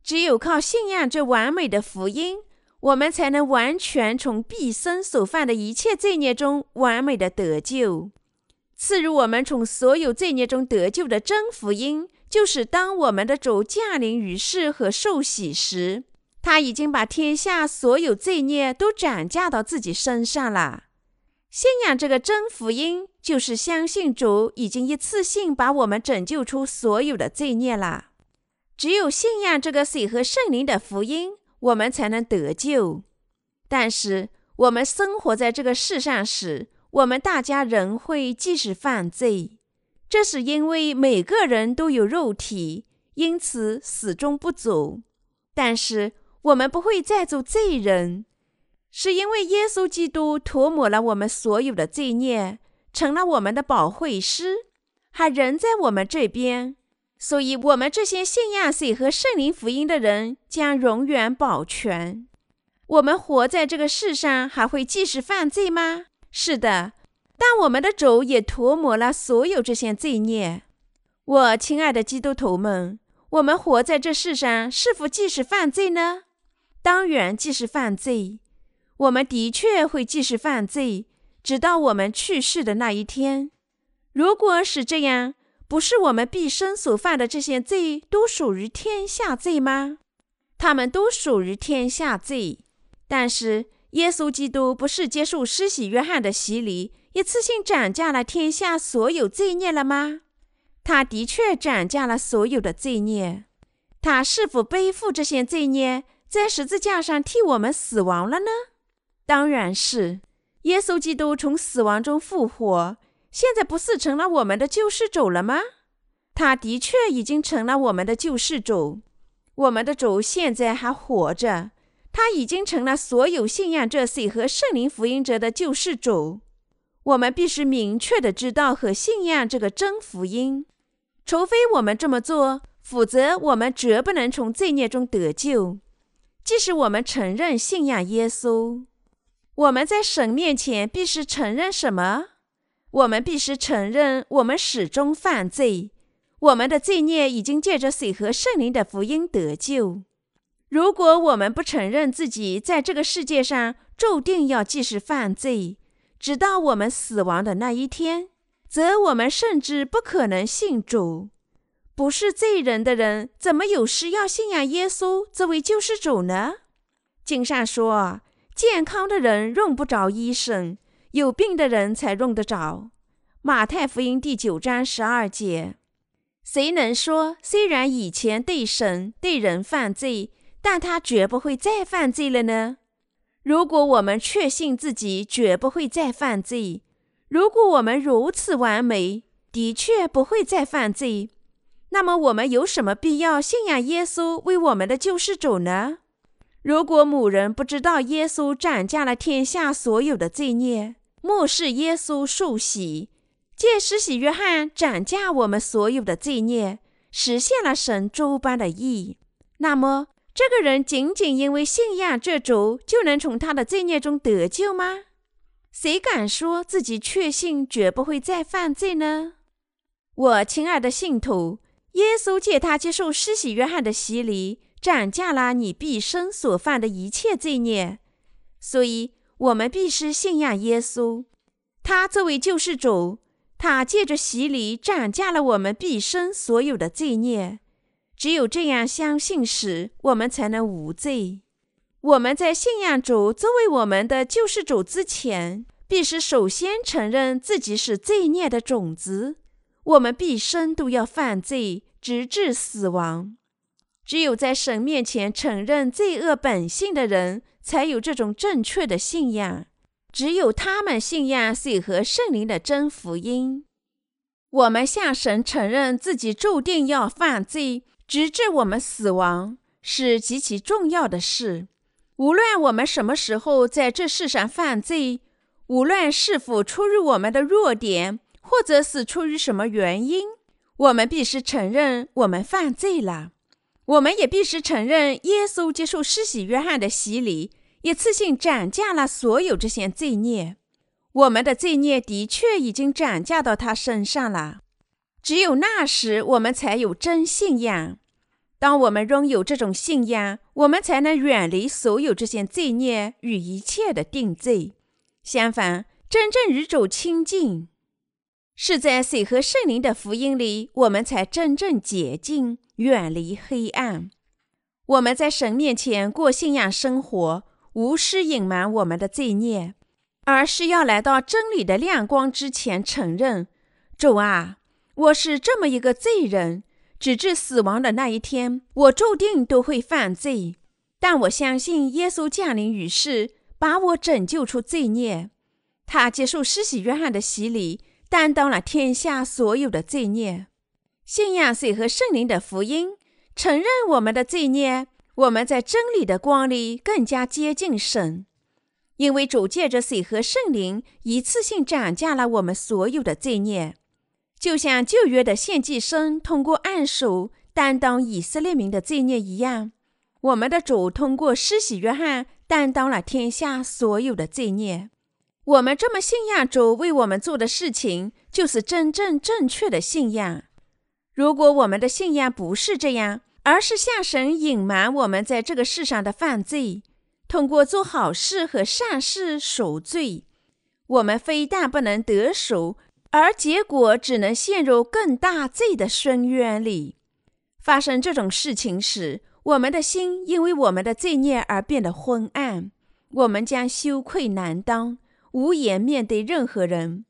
只有靠信仰这完美的福音，我们才能完全从毕生所犯的一切罪孽中完美的得救。赐予我们从所有罪孽中得救的真福音，就是当我们的主降临于世和受洗时，他已经把天下所有罪孽都转嫁到自己身上了。信仰这个真福音，就是相信主已经一次性把我们拯救出所有的罪孽了。只有信仰这个水和圣灵的福音，我们才能得救。但是我们生活在这个世上时，我们大家仍会继续犯罪，这是因为每个人都有肉体，因此始终不足。但是我们不会再做罪人，是因为耶稣基督涂抹了我们所有的罪孽，成了我们的保惠师，还人在我们这边。所以，我们这些信仰水和圣灵福音的人将永远保全。我们活在这个世上，还会继续犯罪吗？是的，但我们的主也涂抹了所有这些罪孽。我亲爱的基督徒们，我们活在这世上，是否继续犯罪呢？当然继续犯罪。我们的确会继续犯罪，直到我们去世的那一天。如果是这样，不是我们毕生所犯的这些罪都属于天下罪吗？他们都属于天下罪。但是耶稣基督不是接受施洗约翰的洗礼，一次性斩价了天下所有罪孽了吗？他的确斩价了所有的罪孽。他是否背负这些罪孽，在十字架上替我们死亡了呢？当然是。耶稣基督从死亡中复活。现在不是成了我们的救世主了吗？他的确已经成了我们的救世主。我们的主现在还活着，他已经成了所有信仰这水和圣灵福音者的救世主。我们必须明确的知道和信仰这个真福音，除非我们这么做，否则我们绝不能从罪孽中得救。即使我们承认信仰耶稣，我们在神面前必须承认什么？我们必须承认，我们始终犯罪。我们的罪孽已经借着水和圣灵的福音得救。如果我们不承认自己在这个世界上注定要继续犯罪，直到我们死亡的那一天，则我们甚至不可能信主。不是罪人的人，怎么有事要信仰耶稣作为救世主呢？经上说，健康的人用不着医生。有病的人才用得着。马太福音第九章十二节。谁能说，虽然以前对神对人犯罪，但他绝不会再犯罪了呢？如果我们确信自己绝不会再犯罪，如果我们如此完美，的确不会再犯罪，那么我们有什么必要信仰耶稣为我们的救世主呢？如果某人不知道耶稣斩价了天下所有的罪孽，漠视耶稣受洗，借施洗约翰斩价我们所有的罪孽，实现了神周般的义。那么，这个人仅仅因为信仰这主，就能从他的罪孽中得救吗？谁敢说自己确信绝不会再犯罪呢？我亲爱的信徒，耶稣借他接受施洗约翰的洗礼，斩价了你毕生所犯的一切罪孽，所以。我们必须信仰耶稣，他作为救世主，他借着洗礼斩价了我们毕生所有的罪孽。只有这样相信时，我们才能无罪。我们在信仰主作为我们的救世主之前，必须首先承认自己是罪孽的种子。我们毕生都要犯罪，直至死亡。只有在神面前承认罪恶本性的人。才有这种正确的信仰，只有他们信仰水和圣灵的真福音。我们向神承认自己注定要犯罪，直至我们死亡，是极其重要的事。无论我们什么时候在这世上犯罪，无论是否出于我们的弱点，或者是出于什么原因，我们必须承认我们犯罪了。我们也必须承认，耶稣接受施洗约翰的洗礼，一次性斩价了所有这些罪孽。我们的罪孽的确已经斩价到他身上了。只有那时，我们才有真信仰。当我们拥有这种信仰，我们才能远离所有这些罪孽与一切的定罪。相反，真正与主亲近，是在水和圣灵的福音里，我们才真正洁净。远离黑暗，我们在神面前过信仰生活，无需隐瞒我们的罪孽，而是要来到真理的亮光之前承认：主啊，我是这么一个罪人，直至死亡的那一天，我注定都会犯罪。但我相信耶稣降临于世，把我拯救出罪孽。他接受施洗约翰的洗礼，担当了天下所有的罪孽。信仰水和圣灵的福音，承认我们的罪孽，我们在真理的光里更加接近神，因为主借着水和圣灵一次性涨价了我们所有的罪孽，就像旧约的献祭生通过按手担当以色列民的罪孽一样，我们的主通过施洗约翰担当了天下所有的罪孽。我们这么信仰主为我们做的事情，就是真正正确的信仰。如果我们的信仰不是这样，而是向神隐瞒我们在这个世上的犯罪，通过做好事和善事赎罪，我们非但不能得赎，而结果只能陷入更大罪的深渊里。发生这种事情时，我们的心因为我们的罪孽而变得昏暗，我们将羞愧难当。无颜面对任何人，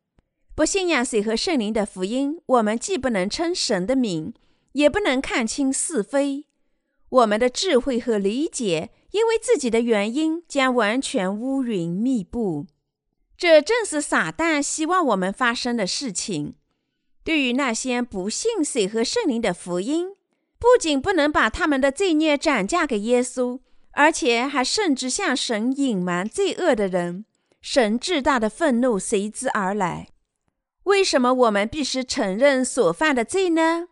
不信仰水和圣灵的福音，我们既不能称神的名，也不能看清是非。我们的智慧和理解，因为自己的原因，将完全乌云密布。这正是撒旦希望我们发生的事情。对于那些不信水和圣灵的福音，不仅不能把他们的罪孽转嫁给耶稣，而且还甚至向神隐瞒罪恶的人。神巨大的愤怒随之而来。为什么我们必须承认所犯的罪呢？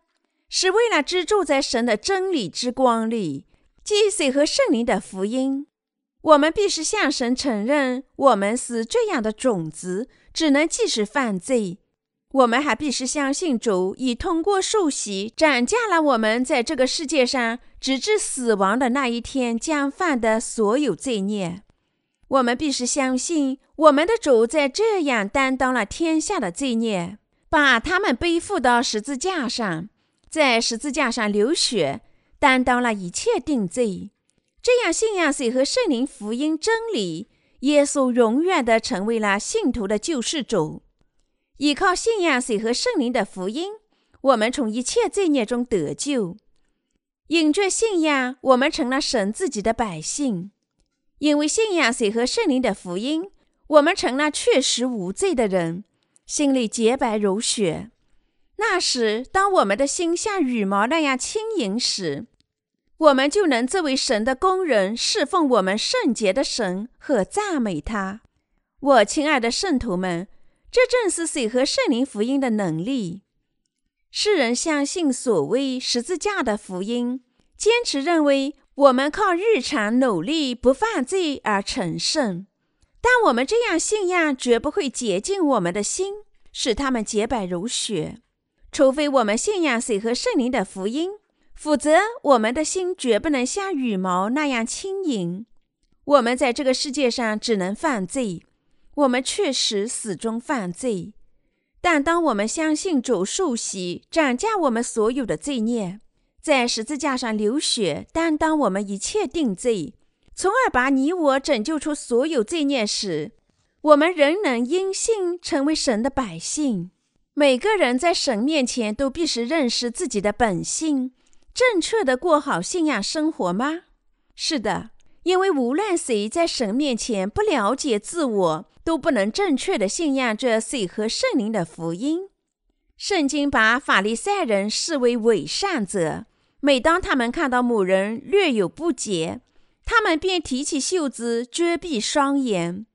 是为了居住在神的真理之光里，即水和圣灵的福音。我们必须向神承认，我们是这样的种子，只能继续犯罪。我们还必须相信主已通过受洗斩价了我们在这个世界上直至死亡的那一天将犯的所有罪孽。我们必须相信，我们的主在这样担当了天下的罪孽，把他们背负到十字架上，在十字架上流血，担当了一切定罪。这样信仰水和圣灵福音真理，耶稣永远的成为了信徒的救世主。依靠信仰水和圣灵的福音，我们从一切罪孽中得救。因着信仰，我们成了神自己的百姓。因为信仰水和圣灵的福音，我们成了确实无罪的人，心里洁白如雪。那时，当我们的心像羽毛那样轻盈时，我们就能作为神的工人，侍奉我们圣洁的神和赞美他。我亲爱的圣徒们，这正是水和圣灵福音的能力。世人相信所谓十字架的福音，坚持认为。我们靠日常努力不犯罪而成圣，但我们这样信仰绝不会洁净我们的心，使他们洁白如雪。除非我们信仰水和圣灵的福音，否则我们的心绝不能像羽毛那样轻盈。我们在这个世界上只能犯罪，我们确实始终犯罪。但当我们相信主受洗，斩价我们所有的罪孽。在十字架上流血，担当我们一切定罪，从而把你我拯救出所有罪孽时，我们仍能因信成为神的百姓。每个人在神面前都必须认识自己的本性，正确的过好信仰生活吗？是的，因为无论谁在神面前不了解自我，都不能正确的信仰这水和圣灵的福音。圣经把法利赛人视为伪善者。每当他们看到某人略有不洁，他们便提起袖子遮蔽双眼，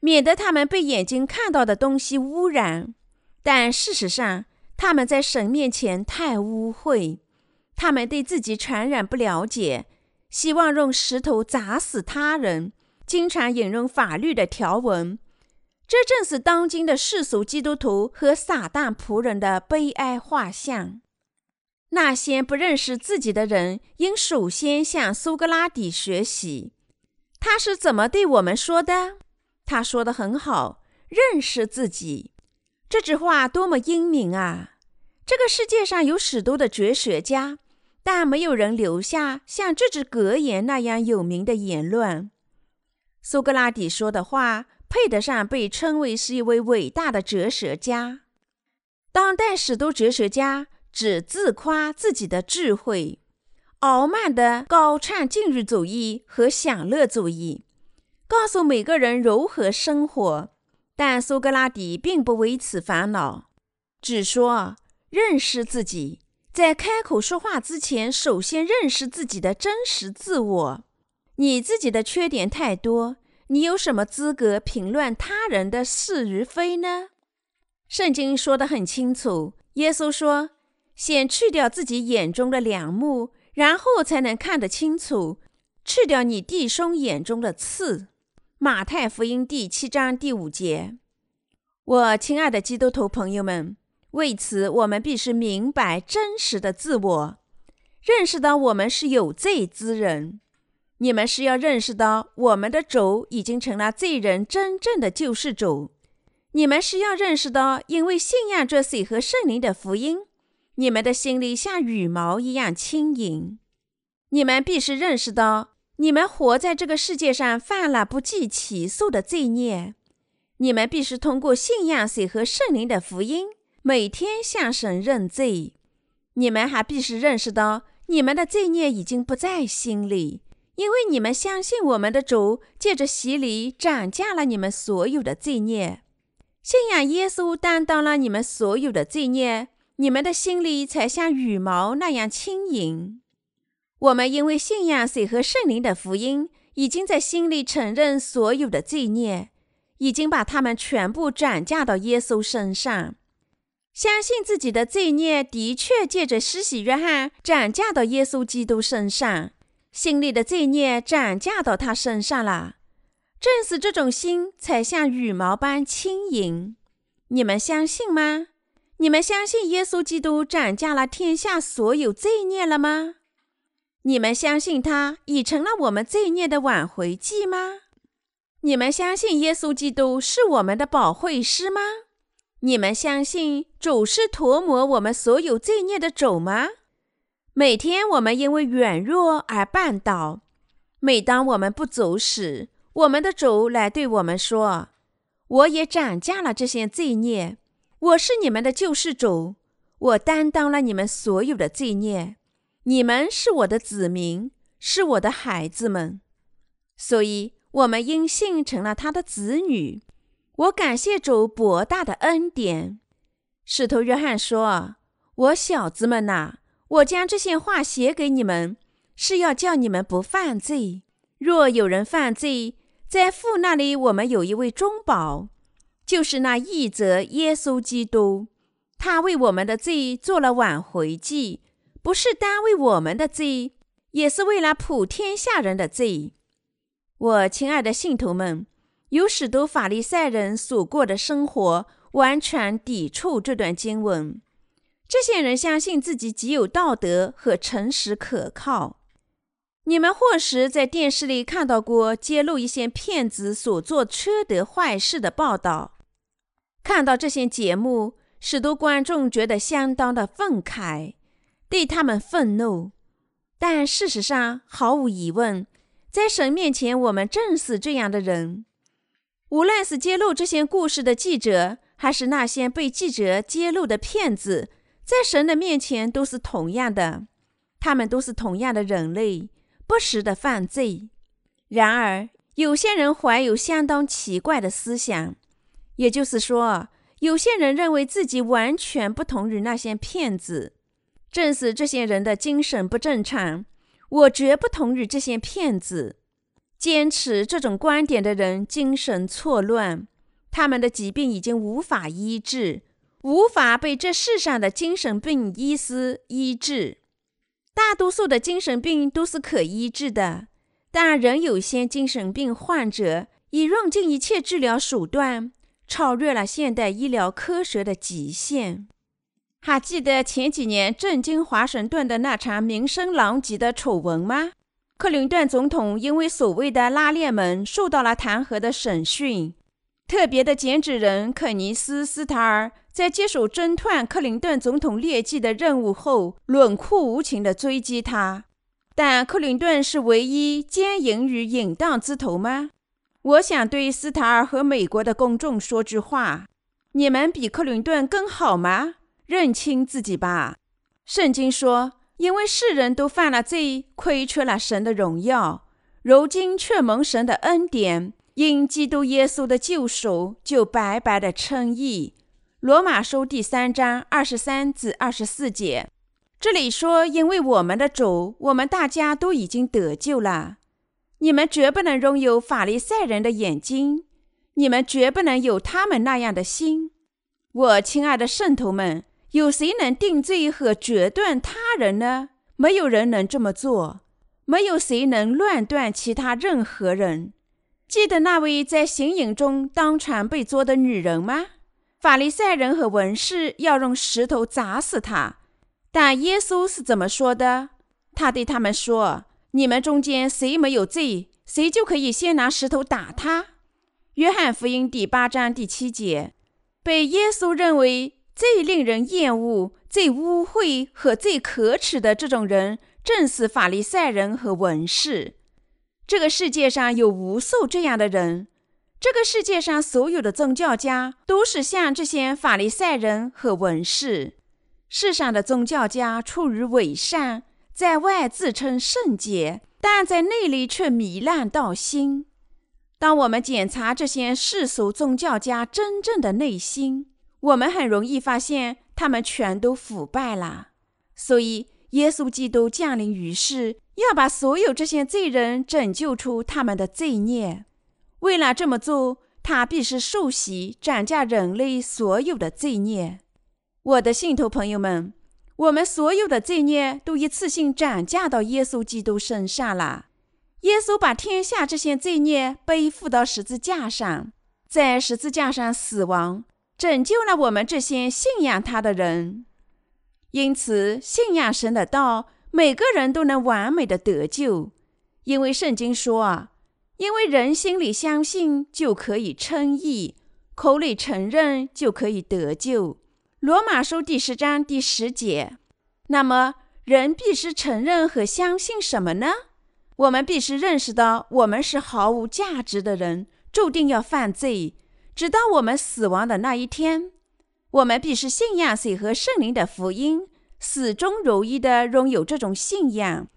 免得他们被眼睛看到的东西污染。但事实上，他们在神面前太污秽。他们对自己传染不了解，希望用石头砸死他人，经常引用法律的条文。这正是当今的世俗基督徒和撒旦仆人的悲哀画像。那些不认识自己的人，应首先向苏格拉底学习。他是怎么对我们说的？他说的很好：“认识自己。”这句话多么英明啊！这个世界上有许多的哲学家，但没有人留下像这只格言那样有名的言论。苏格拉底说的话，配得上被称为是一位伟大的哲学家。当代许多哲学家。只自夸自己的智慧，傲慢的高唱禁欲主义和享乐主义，告诉每个人如何生活。但苏格拉底并不为此烦恼，只说认识自己，在开口说话之前，首先认识自己的真实自我。你自己的缺点太多，你有什么资格评论他人的是与非呢？圣经说得很清楚，耶稣说：“先去掉自己眼中的梁木，然后才能看得清楚。去掉你弟兄眼中的刺。”马太福音第七章第五节。我亲爱的基督徒朋友们。为此，我们必须明白真实的自我，认识到我们是有罪之人。你们是要认识到我们的主已经成了罪人真正的救世主。你们是要认识到，因为信仰着水和圣灵的福音，你们的心里像羽毛一样轻盈。你们必须认识到，你们活在这个世界上犯了不计其数的罪孽。你们必须通过信仰水和圣灵的福音。每天向神认罪，你们还必须认识到，你们的罪孽已经不在心里，因为你们相信我们的主借着洗礼斩价了你们所有的罪孽。信仰耶稣担当了你们所有的罪孽，你们的心里才像羽毛那样轻盈。我们因为信仰水和圣灵的福音，已经在心里承认所有的罪孽，已经把他们全部转嫁到耶稣身上。相信自己的罪孽的确借着施洗约翰转嫁到耶稣基督身上，心里的罪孽转嫁到他身上了。正是这种心，才像羽毛般轻盈。你们相信吗？你们相信耶稣基督转嫁了天下所有罪孽了吗？你们相信他已成了我们罪孽的挽回祭吗？你们相信耶稣基督是我们的保惠师吗？你们相信主是涂抹我们所有罪孽的主吗？每天我们因为软弱而绊倒，每当我们不走时，我们的主来对我们说：“我也斩价了这些罪孽，我是你们的救世主，我担当了你们所有的罪孽，你们是我的子民，是我的孩子们，所以我们因信成了他的子女。”我感谢主博大的恩典。使徒约翰说：“我小子们呐，我将这些话写给你们，是要叫你们不犯罪。若有人犯罪，在父那里我们有一位中保，就是那义者耶稣基督。他为我们的罪做了挽回祭，不是单为我们的罪，也是为了普天下人的罪。”我亲爱的信徒们。有许多法利赛人所过的生活完全抵触这段经文。这些人相信自己极有道德和诚实可靠。你们或许在电视里看到过揭露一些骗子所做缺德坏事的报道。看到这些节目，许多观众觉得相当的愤慨，对他们愤怒。但事实上，毫无疑问，在神面前，我们正是这样的人。无论是揭露这些故事的记者，还是那些被记者揭露的骗子，在神的面前都是同样的，他们都是同样的人类，不时的犯罪。然而，有些人怀有相当奇怪的思想，也就是说，有些人认为自己完全不同于那些骗子。正是这些人的精神不正常，我绝不同于这些骗子。坚持这种观点的人精神错乱，他们的疾病已经无法医治，无法被这世上的精神病医师医治。大多数的精神病都是可医治的，但仍有些精神病患者已用尽一切治疗手段，超越了现代医疗科学的极限。还记得前几年震惊华盛顿的那场名声狼藉的丑闻吗？克林顿总统因为所谓的拉链门受到了弹劾的审讯。特别的剪纸人肯尼斯·斯塔尔在接手侦探克林顿总统劣迹的任务后，冷酷无情地追击他。但克林顿是唯一奸淫与淫荡之头吗？我想对斯塔尔和美国的公众说句话：你们比克林顿更好吗？认清自己吧。圣经说。因为世人都犯了罪，亏缺了神的荣耀，如今却蒙神的恩典，因基督耶稣的救赎，就白白的称义。罗马书第三章二十三至二十四节。这里说，因为我们的主，我们大家都已经得救了。你们绝不能拥有法利赛人的眼睛，你们绝不能有他们那样的心。我亲爱的圣徒们，有谁能定罪和决断他人呢？没有人能这么做，没有谁能乱断其他任何人。记得那位在行营中当场被捉的女人吗？法利赛人和文士要用石头砸死她，但耶稣是怎么说的？他对他们说：“你们中间谁没有罪，谁就可以先拿石头打他。”约翰福音第八章第七节。被耶稣认为最令人厌恶、最污秽和最可耻的这种人，正是法利赛人和文士。这个世界上有无数这样的人。这个世界上所有的宗教家都是像这些法利赛人和文士。世上的宗教家出于伪善，在外自称圣洁，但在内里却糜烂到心。当我们检查这些世俗宗教家真正的内心，我们很容易发现他们全都腐败了。所以，耶稣基督降临于世，要把所有这些罪人拯救出他们的罪孽。为了这么做，他必是受洗，斩价人类所有的罪孽。我的信徒朋友们，我们所有的罪孽都一次性涨价到耶稣基督身上了。耶稣把天下这些罪孽背负到十字架上，在十字架上死亡，拯救了我们这些信仰他的人。因此，信仰神的道，每个人都能完美的得救，因为圣经说啊。因为人心里相信就可以称义，口里承认就可以得救。罗马书第十章第十节。那么，人必须承认和相信什么呢？我们必须认识到，我们是毫无价值的人，注定要犯罪，直到我们死亡的那一天。我们必须信仰谁和圣灵的福音，始终如一的拥有这种信仰。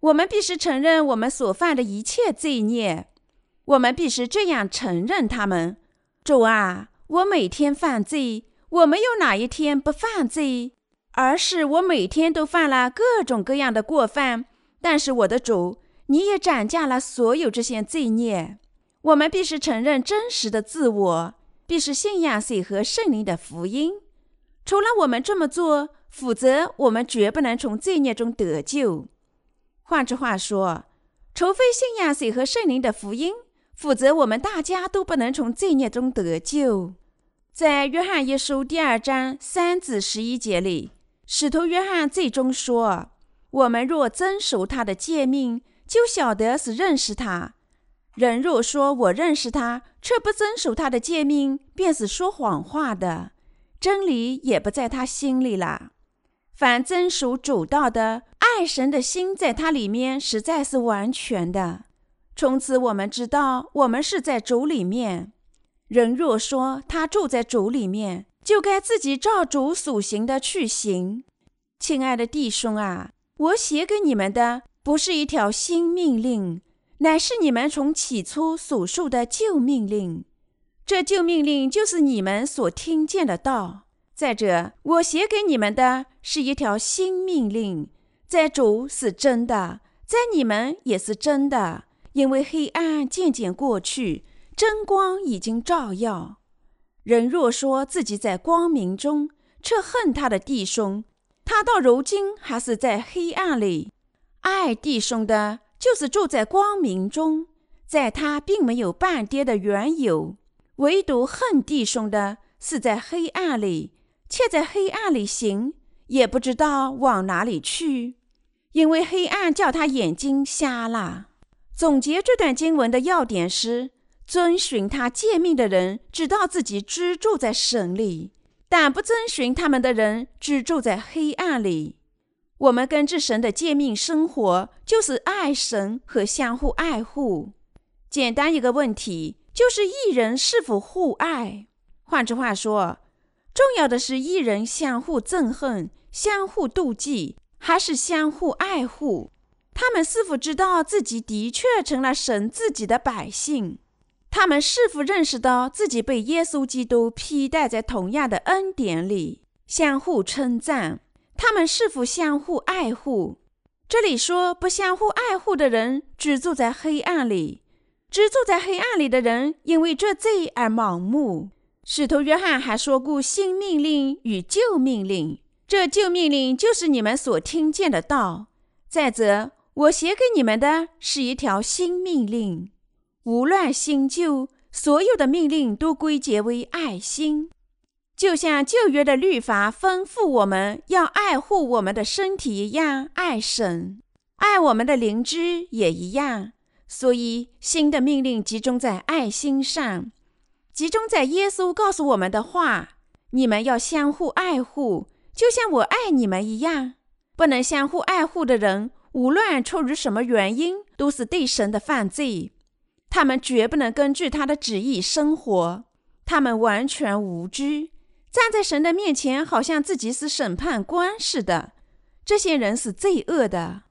我们必须承认我们所犯的一切罪孽，我们必须这样承认他们。主啊，我每天犯罪，我没有哪一天不犯罪，而是我每天都犯了各种各样的过犯。但是我的主，你也斩下了所有这些罪孽。我们必须承认真实的自我，必须信仰水和圣灵的福音。除了我们这么做，否则我们绝不能从罪孽中得救。换句话说，除非信仰水和圣灵的福音，否则我们大家都不能从罪孽中得救。在约翰一书第二章三至十一节里，使徒约翰最终说：“我们若遵守他的诫命，就晓得是认识他。人若说我认识他，却不遵守他的诫命，便是说谎话的，真理也不在他心里了。凡遵守主道的。”爱神的心在他里面实在是完全的。从此我们知道，我们是在主里面。人若说他住在主里面，就该自己照主所行的去行。亲爱的弟兄啊，我写给你们的不是一条新命令，乃是你们从起初所述的旧命令。这旧命令就是你们所听见的道。再者，我写给你们的是一条新命令。在主是真的，在你们也是真的，因为黑暗渐渐过去，真光已经照耀。人若说自己在光明中，却恨他的弟兄，他到如今还是在黑暗里。爱弟兄的，就是住在光明中，在他并没有半跌的缘由；唯独恨弟兄的，是在黑暗里，却在黑暗里行，也不知道往哪里去。因为黑暗叫他眼睛瞎了。总结这段经文的要点是：遵循他诫命的人知道自己居住在神里，但不遵循他们的人居住在黑暗里。我们根据神的诫命生活，就是爱神和相互爱护。简单一个问题，就是一人是否互爱？换句话说，重要的是一人相互憎恨、相互妒忌。还是相互爱护，他们是否知道自己的确成了神自己的百姓？他们是否认识到自己被耶稣基督披戴在同样的恩典里？相互称赞，他们是否相互爱护？这里说不相互爱护的人，只住在黑暗里。只住在黑暗里的人，因为这罪而盲目。使徒约翰还说过新命令与旧命令，这旧命令就是你们所听见的道。再者，我写给你们的是一条新命令，无论新旧，所有的命令都归结为爱心。就像旧约的律法吩咐我们要爱护我们的身体一样，爱神、爱我们的灵芝也一样。所以，新的命令集中在爱心上，集中在耶稣告诉我们的话：你们要相互爱护，就像我爱你们一样。不能相互爱护的人，无论出于什么原因，都是对神的犯罪。他们绝不能根据他的旨意生活，他们完全无知，站在神的面前，好像自己是审判官似的。这些人是罪恶的。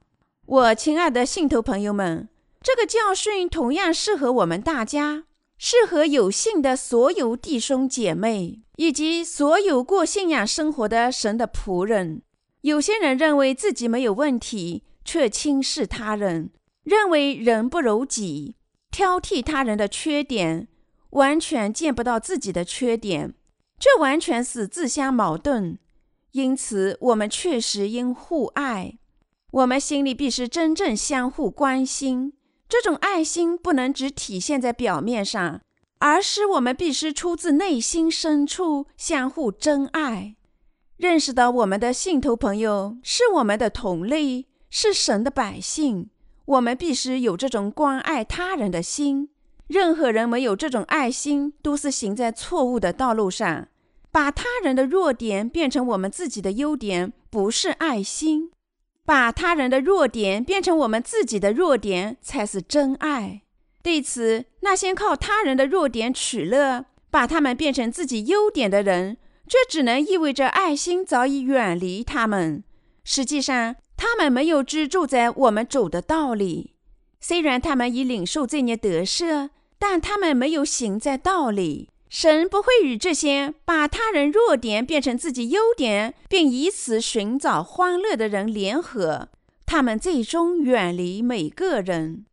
我亲爱的信徒朋友们。这个教训同样适合我们大家，适合有信的所有弟兄姐妹，以及所有过信仰生活的神的仆人。有些人认为自己没有问题，却轻视他人，认为人不如己，挑剔他人的缺点，完全见不到自己的缺点，这完全是自相矛盾。因此，我们确实应互爱，我们心里必须真正相互关心。这种爱心不能只体现在表面上，而是我们必须出自内心深处相互真爱。认识到我们的信徒朋友是我们的同类，是神的百姓，我们必须有这种关爱他人的心。任何人没有这种爱心，都是行在错误的道路上。把他人的弱点变成我们自己的优点，不是爱心。把他人的弱点变成我们自己的弱点，才是真爱。对此，那些靠他人的弱点取乐，把他们变成自己优点的人，这只能意味着爱心早已远离他们。实际上，他们没有居住在我们走的道里。虽然他们已领受这孽得赦，但他们没有行在道里。神不会与这些把他人弱点变成自己优点，并以此寻找欢乐的人联合，他们最终远离每个人。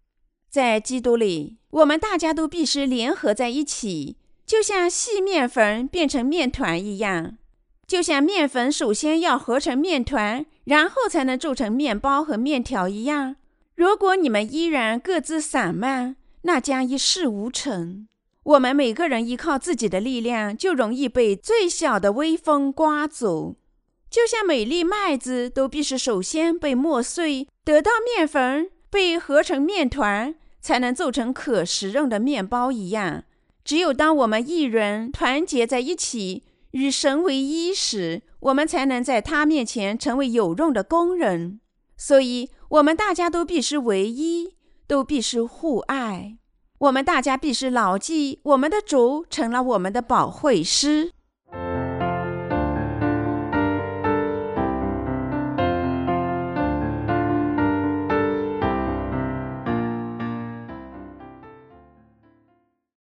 在基督里，我们大家都必须联合在一起，就像细面粉变成面团一样。就像面粉首先要合成面团，然后才能做成面包和面条一样。如果你们依然各自散漫，那将一事无成。我们每个人依靠自己的力量，就容易被最小的微风刮走。就像每粒麦子都必须首先被磨碎，得到面粉，被合成面团，才能做成可食用的面包一样。只有当我们一人团结在一起，与神为一时，我们才能在他面前成为有用的工人。所以，我们大家都必须唯一，都必须互爱。我们大家必须牢记，我们的主成了我们的保惠师。